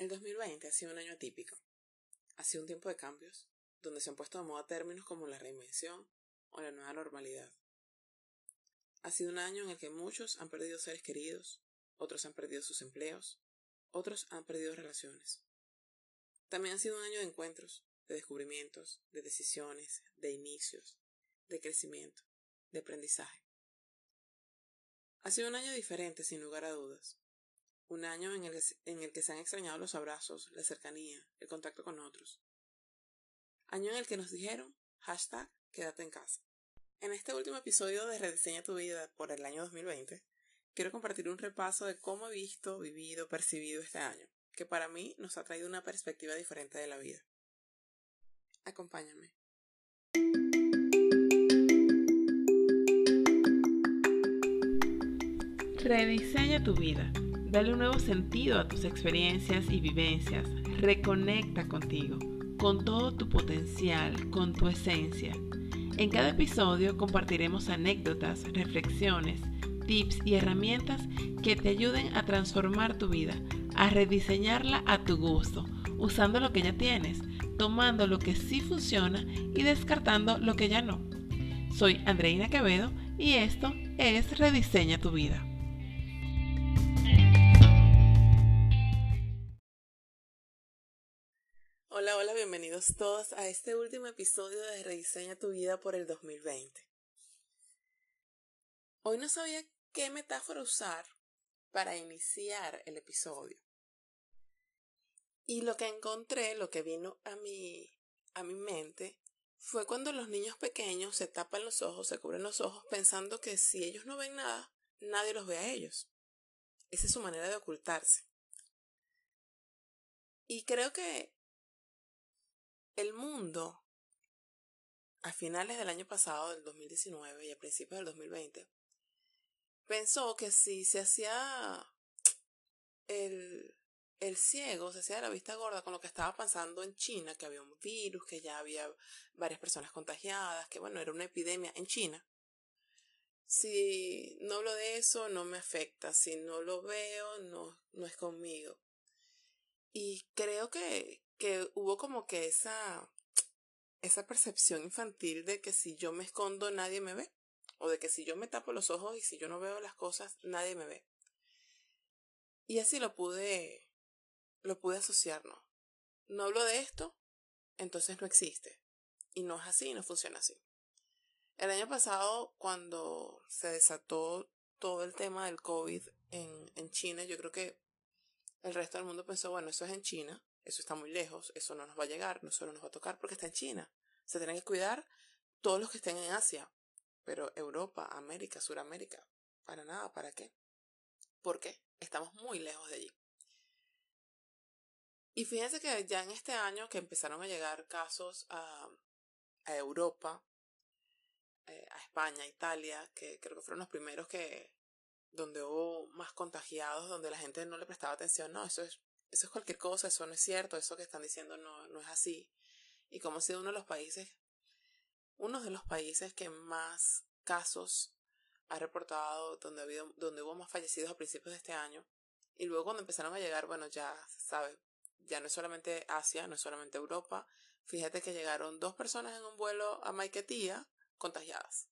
El 2020 ha sido un año atípico. Ha sido un tiempo de cambios, donde se han puesto de moda términos como la reinvención o la nueva normalidad. Ha sido un año en el que muchos han perdido seres queridos, otros han perdido sus empleos, otros han perdido relaciones. También ha sido un año de encuentros, de descubrimientos, de decisiones, de inicios, de crecimiento, de aprendizaje. Ha sido un año diferente, sin lugar a dudas, un año en el, que, se han extrañado los abrazos, la cercanía, el contacto con otros. Año en el que nos dijeron, hashtag, quédate en casa. En este último episodio de Rediseña tu vida por el año 2020, quiero compartir un repaso de cómo he visto, vivido, percibido este año, que para mí nos ha traído una perspectiva diferente de la vida. Acompáñame. Rediseña tu vida Dale un nuevo sentido a tus experiencias y vivencias. Reconecta contigo, con todo tu potencial, con tu esencia. En cada episodio compartiremos anécdotas, reflexiones, tips y herramientas que te ayuden a transformar tu vida, a rediseñarla a tu gusto, usando lo que ya tienes, tomando lo que sí funciona y descartando lo que ya no. Soy Andreina Quevedo y esto es Rediseña tu vida. Hola, hola, bienvenidos todos a este último episodio de Rediseña tu vida por el 2020. Hoy no sabía qué metáfora usar para iniciar el episodio. Y lo que encontré, lo que vino a mi, a mi mente, fue cuando los niños pequeños se tapan los ojos, se cubren los ojos, pensando que si ellos no ven nada, nadie los ve a ellos. Esa es su manera de ocultarse. Y creo que el mundo, a finales del año pasado, del 2019 y a principios del 2020, pensó que si se hacía el, el ciego, se hacía la vista gorda con lo que estaba pasando en China, que había un virus, que ya había varias personas contagiadas, que bueno, era una epidemia en China. Si no hablo de eso, no me afecta. Si no lo veo, no, no es conmigo. Y creo que, que hubo como que esa, esa percepción infantil de que si yo me escondo nadie me ve, o de que si yo me tapo los ojos y si yo no veo las cosas nadie me ve. Y así lo pude, lo pude asociar, ¿no? No hablo de esto, entonces no existe. Y no es así, no funciona así. El año pasado, cuando se desató todo el tema del COVID en, en China, yo creo que el resto del mundo pensó, bueno, eso es en China, eso está muy lejos, eso no nos va a llegar, no solo nos va a tocar porque está en China. Se tienen que cuidar todos los que estén en Asia, pero Europa, América, Suramérica, para nada, ¿para qué? Porque estamos muy lejos de allí. Y fíjense que ya en este año que empezaron a llegar casos a, a Europa, eh, a España, Italia, que creo que fueron los primeros que donde hubo más contagiados, donde la gente no le prestaba atención, no, eso es eso es cualquier cosa, eso no es cierto, eso que están diciendo no, no es así. Y como ha sido uno de los países, uno de los países que más casos ha reportado, donde, ha habido, donde hubo más fallecidos a principios de este año. Y luego cuando empezaron a llegar, bueno, ya sabes, ya no es solamente Asia, no es solamente Europa. Fíjate que llegaron dos personas en un vuelo a Maiquetía contagiadas.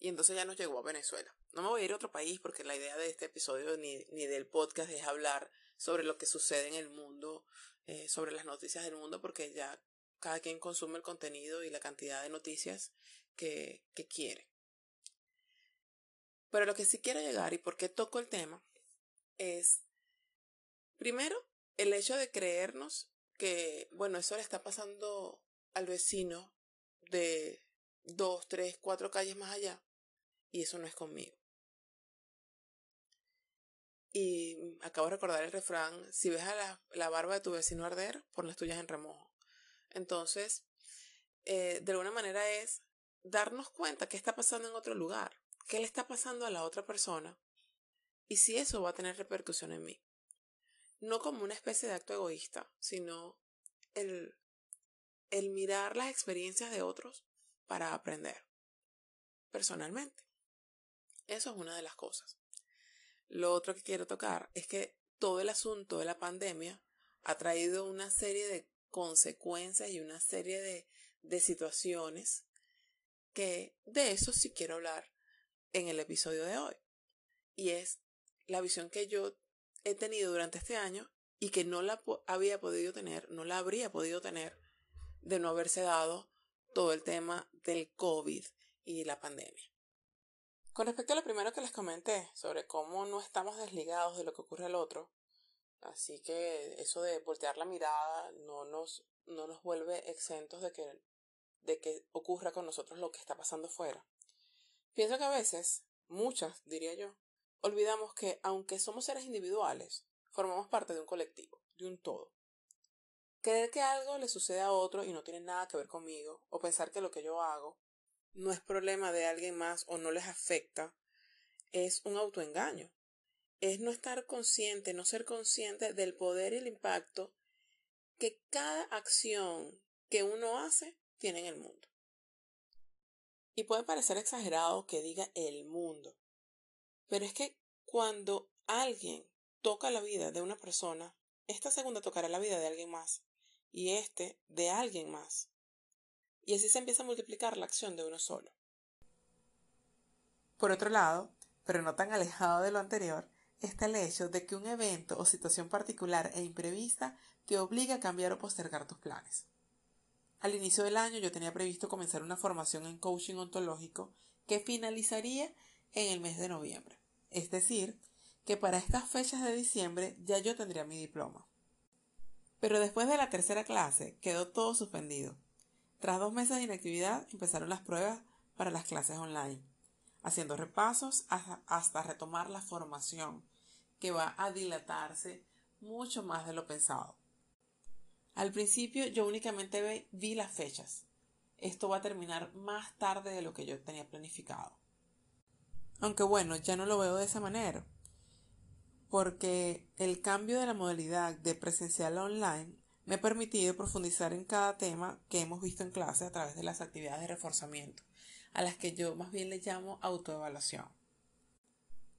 Y entonces ya nos llegó a Venezuela. No me voy a ir a otro país porque la idea de este episodio ni, ni del podcast es hablar sobre lo que sucede en el mundo, eh, sobre las noticias del mundo, porque ya cada quien consume el contenido y la cantidad de noticias que, que quiere. Pero lo que sí quiero llegar y por qué toco el tema es, primero, el hecho de creernos que, bueno, eso le está pasando al vecino de dos, tres, cuatro calles más allá y eso no es conmigo. Y acabo de recordar el refrán, si ves a la, barba de tu vecino arder, pon las tuyas en remojo. Entonces, eh, de alguna manera es darnos cuenta qué está pasando en otro lugar, qué le está pasando a la otra persona y si eso va a tener repercusión en mí. No como una especie de acto egoísta, sino el, el mirar las experiencias de otros para aprender personalmente. Eso es una de las cosas. Lo otro que quiero tocar es que todo el asunto de la pandemia ha traído una serie de consecuencias y una serie de, de situaciones que de eso sí quiero hablar en el episodio de hoy. Y es la visión que yo he tenido durante este año y que no la había podido tener, no la habría podido tener de no haberse dado todo el tema del COVID y la pandemia. Con respecto a lo primero que les comenté sobre cómo no estamos desligados de lo que ocurre al otro, así que eso de voltear la mirada no nos, no nos vuelve exentos de que, de que ocurra con nosotros lo que está pasando fuera. Pienso que a veces, muchas diría yo, olvidamos que aunque somos seres individuales, formamos parte de un colectivo, de un todo. Creer que algo le sucede a otro y no tiene nada que ver conmigo, o pensar que lo que yo hago no es problema de alguien más o no les afecta, es un autoengaño. Es no estar consciente, no ser consciente del poder y el impacto que cada acción que uno hace tiene en el mundo. Y puede parecer exagerado que diga el mundo, pero es que cuando alguien toca la vida de una persona, esta segunda tocará la vida de alguien más y este de alguien más. Y así se empieza a multiplicar la acción de uno solo. Por otro lado, pero no tan alejado de lo anterior, está el hecho de que un evento o situación particular e imprevista te obliga a cambiar o postergar tus planes. Al inicio del año yo tenía previsto comenzar una formación en coaching ontológico que finalizaría en el mes de noviembre. Es decir, que para estas fechas de diciembre ya yo tendría mi diploma. Pero después de la tercera clase quedó todo suspendido. Tras dos meses de inactividad empezaron las pruebas para las clases online, haciendo repasos hasta, retomar la formación, que va a dilatarse mucho más de lo pensado. Al principio yo únicamente vi las fechas. Esto va a terminar más tarde de lo que yo tenía planificado. Aunque bueno, ya no lo veo de esa manera porque el cambio de la modalidad de presencial a online me ha permitido profundizar en cada tema que hemos visto en clase a través de las actividades de reforzamiento, a las que yo más bien le llamo autoevaluación.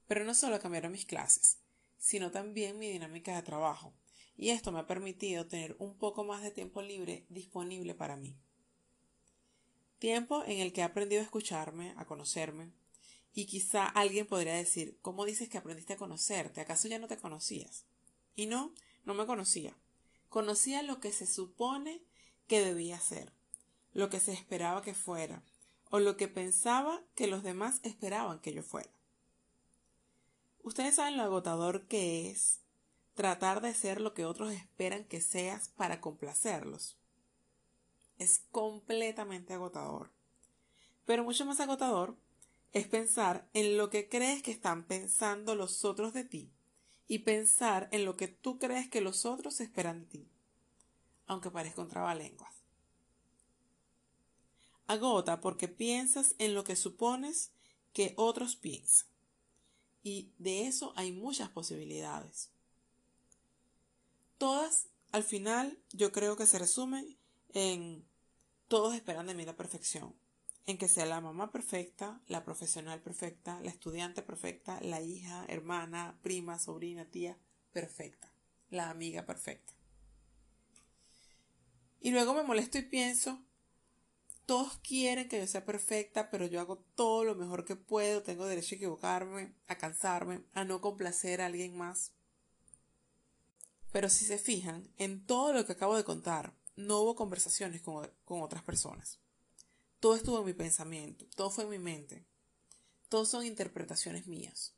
Pero no solo cambiaron mis clases, sino también mi dinámica de trabajo, y esto me ha permitido tener un poco más de tiempo libre disponible para mí. Tiempo en el que he aprendido a escucharme, a conocerme, y quizá alguien podría decir, ¿cómo dices que aprendiste a conocerte? ¿Acaso ya no te conocías? Y no, no me conocía. Conocía lo que se supone que debía ser, lo que se esperaba que fuera, o lo que pensaba que los demás esperaban que yo fuera. Ustedes saben lo agotador que es tratar de ser lo que otros esperan que seas para complacerlos. Es completamente agotador. Pero mucho más agotador es pensar en lo que crees que están pensando los otros de ti y pensar en lo que tú crees que los otros esperan de ti, aunque parezca un trabalenguas. Agota porque piensas en lo que supones que otros piensan. Y de eso hay muchas posibilidades. Todas, al final, yo creo que se resumen en todos esperan de mí la perfección en que sea la mamá perfecta, la profesional perfecta, la estudiante perfecta, la hija, hermana, prima, sobrina, tía perfecta, la amiga perfecta. Y luego me molesto y pienso, todos quieren que yo sea perfecta, pero yo hago todo lo mejor que puedo, tengo derecho a equivocarme, a cansarme, a no complacer a alguien más. Pero si se fijan, en todo lo que acabo de contar, no hubo conversaciones con, con otras personas. Todo estuvo en mi pensamiento, todo fue en mi mente. Todo son interpretaciones mías.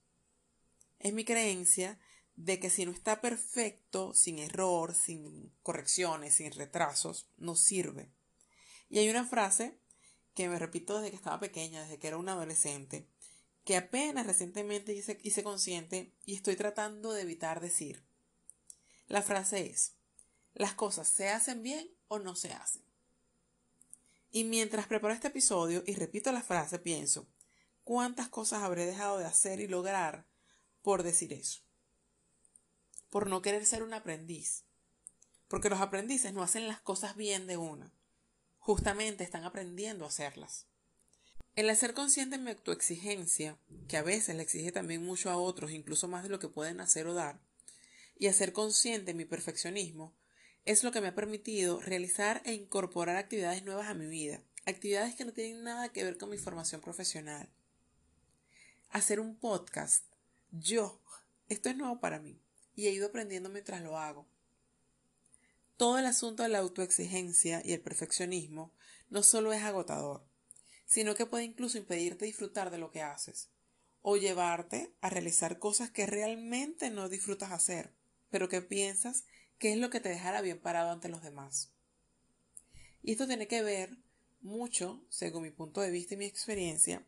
Es mi creencia de que si no está perfecto, sin error, sin correcciones, sin retrasos, no sirve. Y hay una frase que me repito desde que estaba pequeña, desde que era una adolescente, que apenas recientemente hice, hice consciente y estoy tratando de evitar decir. La frase es, las cosas se hacen bien o no se hacen. Y mientras preparo este episodio y repito la frase, pienso, ¿cuántas cosas habré dejado de hacer y lograr por decir eso? Por no querer ser un aprendiz. Porque los aprendices no hacen las cosas bien de una. Justamente están aprendiendo a hacerlas. El hacer consciente en mi autoexigencia, que a veces le exige también mucho a otros, incluso más de lo que pueden hacer o dar, y a ser consciente mi perfeccionismo es lo que me ha permitido realizar e incorporar actividades nuevas a mi vida, actividades que no tienen nada que ver con mi formación profesional. Hacer un podcast, yo, esto es nuevo para mí y he ido aprendiendo mientras lo hago. Todo el asunto de la autoexigencia y el perfeccionismo no solo es agotador, sino que puede incluso impedirte disfrutar de lo que haces o llevarte a realizar cosas que realmente no disfrutas hacer, pero que piensas que es lo que te dejará bien parado ante los demás. Y esto tiene que ver mucho, según mi punto de vista y mi experiencia,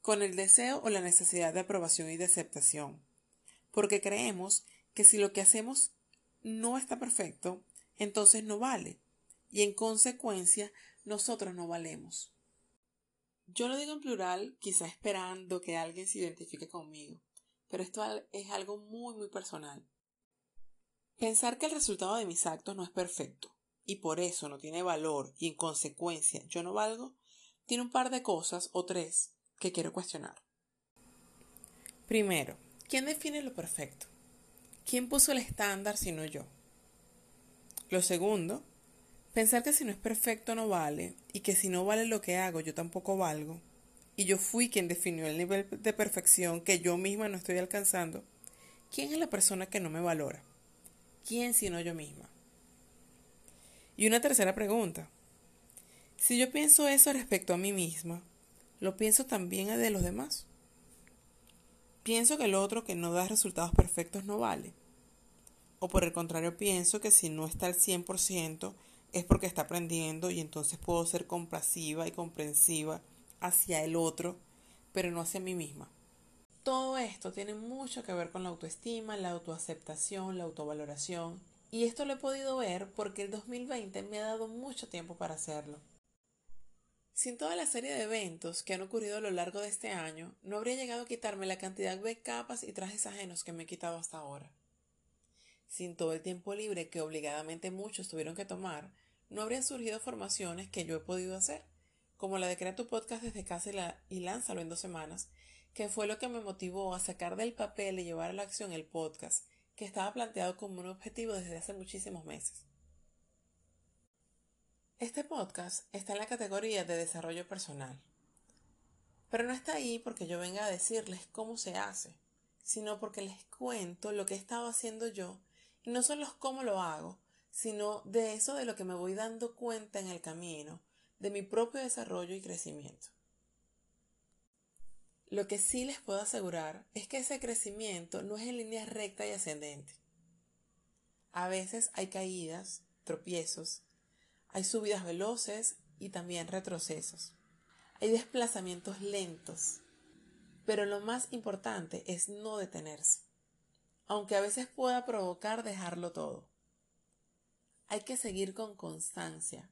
con el deseo o la necesidad de aprobación y de aceptación, porque creemos que si lo que hacemos no está perfecto, entonces no vale, y en consecuencia nosotros no valemos. Yo lo digo en plural, quizá esperando que alguien se identifique conmigo, pero esto es algo muy, muy personal. Pensar que el resultado de mis actos no es perfecto y por eso no tiene valor y en consecuencia yo no valgo, tiene un par de cosas o tres que quiero cuestionar. Primero, ¿quién define lo perfecto? ¿Quién puso el estándar si no yo? Lo segundo, pensar que si no es perfecto no vale y que si no vale lo que hago yo tampoco valgo y yo fui quien definió el nivel de perfección que yo misma no estoy alcanzando, ¿quién es la persona que no me valora? ¿Quién sino yo misma? Y una tercera pregunta. Si yo pienso eso respecto a mí misma, ¿lo pienso también de los demás? ¿Pienso que el otro que no da resultados perfectos no vale? ¿O por el contrario pienso que si no está al 100% es porque está aprendiendo y entonces puedo ser compasiva y comprensiva hacia el otro, pero no hacia mí misma? Todo esto tiene mucho que ver con la autoestima, la autoaceptación, la autovaloración, y esto lo he podido ver porque el 2020 me ha dado mucho tiempo para hacerlo. Sin toda la serie de eventos que han ocurrido a lo largo de este año, no habría llegado a quitarme la cantidad de capas y trajes ajenos que me he quitado hasta ahora. Sin todo el tiempo libre que obligadamente muchos tuvieron que tomar, no habrían surgido formaciones que yo he podido hacer, como la de crear tu podcast desde casa y, y lánzalo en dos semanas, que fue lo que me motivó a sacar del papel y llevar a la acción el podcast, que estaba planteado como un objetivo desde hace muchísimos meses. Este podcast está en la categoría de desarrollo personal, pero no está ahí porque yo venga a decirles cómo se hace, sino porque les cuento lo que he estado haciendo yo y no solo cómo lo hago, sino de eso de lo que me voy dando cuenta en el camino, de mi propio desarrollo y crecimiento. Lo que sí les puedo asegurar es que ese crecimiento no es en línea recta y ascendente. A veces hay caídas, tropiezos, hay subidas veloces y también retrocesos. Hay desplazamientos lentos. Pero lo más importante es no detenerse, aunque a veces pueda provocar dejarlo todo. Hay que seguir con constancia,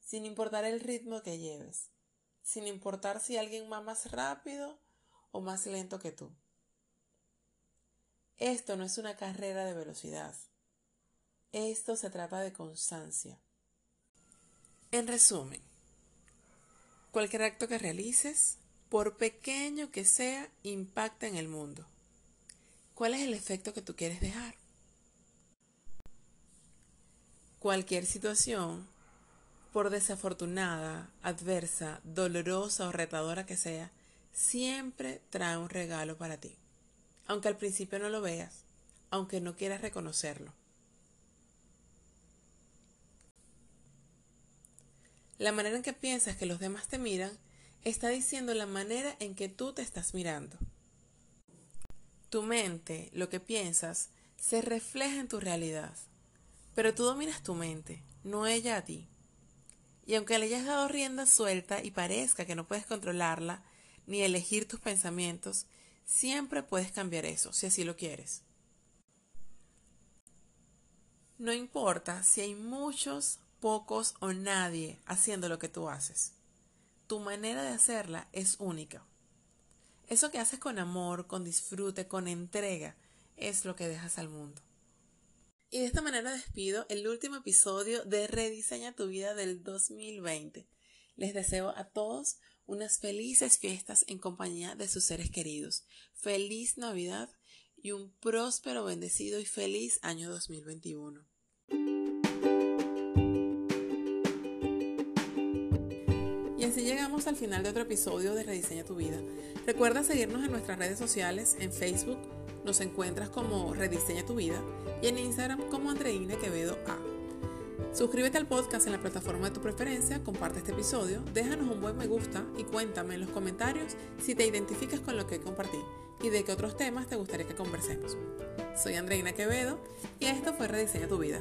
sin importar el ritmo que lleves, sin importar si alguien va más rápido o más lento que tú. Esto no es una carrera de velocidad. Esto se trata de constancia. En resumen, cualquier acto que realices, por pequeño que sea, impacta en el mundo. ¿Cuál es el efecto que tú quieres dejar? Cualquier situación, por desafortunada, adversa, dolorosa o retadora que sea, siempre trae un regalo para ti, aunque al principio no lo veas, aunque no quieras reconocerlo. La manera en que piensas que los demás te miran está diciendo la manera en que tú te estás mirando. Tu mente, lo que piensas, se refleja en tu realidad, pero tú dominas tu mente, no ella a ti. Y aunque le hayas dado rienda suelta y parezca que no puedes controlarla, ni elegir tus pensamientos, siempre puedes cambiar eso, si así lo quieres. No importa si hay muchos, pocos o nadie haciendo lo que tú haces. Tu manera de hacerla es única. Eso que haces con amor, con disfrute, con entrega, es lo que dejas al mundo. Y de esta manera despido el último episodio de Rediseña tu vida del 2020. Les deseo a todos unas felices fiestas en compañía de sus seres queridos. Feliz Navidad y un próspero, bendecido y feliz año 2021. Y así llegamos al final de otro episodio de Rediseña tu vida. Recuerda seguirnos en nuestras redes sociales, en Facebook nos encuentras como Rediseña tu vida y en Instagram como Andreina Quevedo A. Suscríbete al podcast en la plataforma de tu preferencia, comparte este episodio, déjanos un buen me gusta y cuéntame en los comentarios si te identificas con lo que compartí y de qué otros temas te gustaría que conversemos. Soy Andreina Quevedo y esto fue Rediseña tu vida.